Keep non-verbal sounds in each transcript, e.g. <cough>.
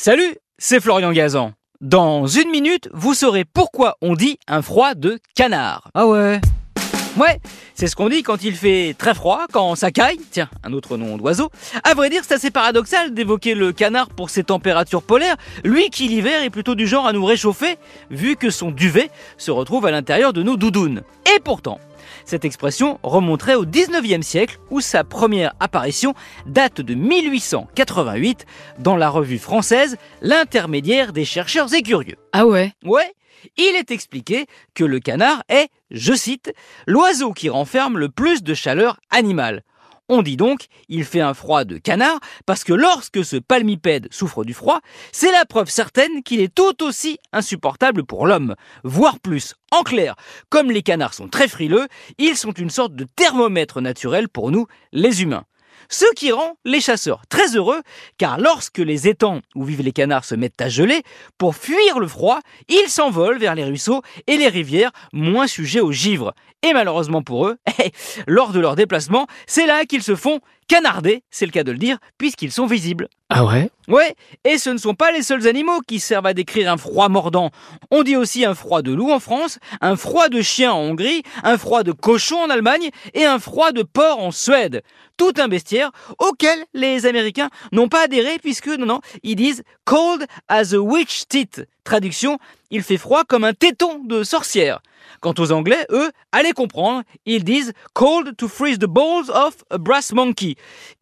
Salut, c'est Florian Gazan. Dans une minute, vous saurez pourquoi on dit un froid de canard. Ah ouais Ouais, c'est ce qu'on dit quand il fait très froid, quand ça caille. Tiens, un autre nom d'oiseau. À vrai dire, c'est assez paradoxal d'évoquer le canard pour ses températures polaires, lui qui l'hiver est plutôt du genre à nous réchauffer, vu que son duvet se retrouve à l'intérieur de nos doudounes. Et pourtant, cette expression remonterait au 19e siècle où sa première apparition date de 1888 dans la revue française L'intermédiaire des chercheurs et curieux. Ah ouais? Ouais, il est expliqué que le canard est, je cite, l'oiseau qui renferme le plus de chaleur animale. On dit donc il fait un froid de canard parce que lorsque ce palmipède souffre du froid, c'est la preuve certaine qu'il est tout aussi insupportable pour l'homme, voire plus. En clair, comme les canards sont très frileux, ils sont une sorte de thermomètre naturel pour nous, les humains. Ce qui rend les chasseurs très heureux, car lorsque les étangs où vivent les canards se mettent à geler, pour fuir le froid, ils s'envolent vers les ruisseaux et les rivières moins sujets aux givres. Et malheureusement pour eux, <laughs> lors de leur déplacement, c'est là qu'ils se font canarder, c'est le cas de le dire, puisqu'ils sont visibles. Ah ouais? Ouais, et ce ne sont pas les seuls animaux qui servent à décrire un froid mordant. On dit aussi un froid de loup en France, un froid de chien en Hongrie, un froid de cochon en Allemagne et un froid de porc en Suède. Tout un bestiaire auquel les Américains n'ont pas adhéré puisque, non, non, ils disent cold as a witch teeth. Traduction, il fait froid comme un téton de sorcière. Quant aux Anglais, eux, allez comprendre, ils disent cold to freeze the balls of a brass monkey,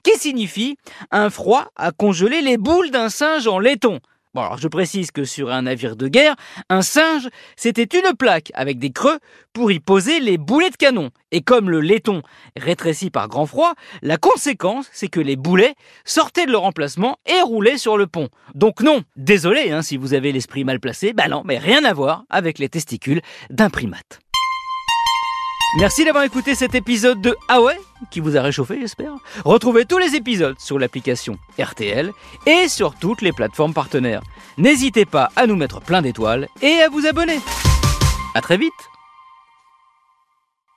qui signifie un froid à congeler les boules d'un singe en laiton. Bon, alors je précise que sur un navire de guerre, un singe, c'était une plaque avec des creux pour y poser les boulets de canon. Et comme le laiton rétrécit par grand froid, la conséquence, c'est que les boulets sortaient de leur emplacement et roulaient sur le pont. Donc non, désolé hein, si vous avez l'esprit mal placé, bah non, mais rien à voir avec les testicules d'un primate. Merci d'avoir écouté cet épisode de Ah ouais qui vous a réchauffé, j'espère. Retrouvez tous les épisodes sur l'application RTL et sur toutes les plateformes partenaires. N'hésitez pas à nous mettre plein d'étoiles et à vous abonner. À très vite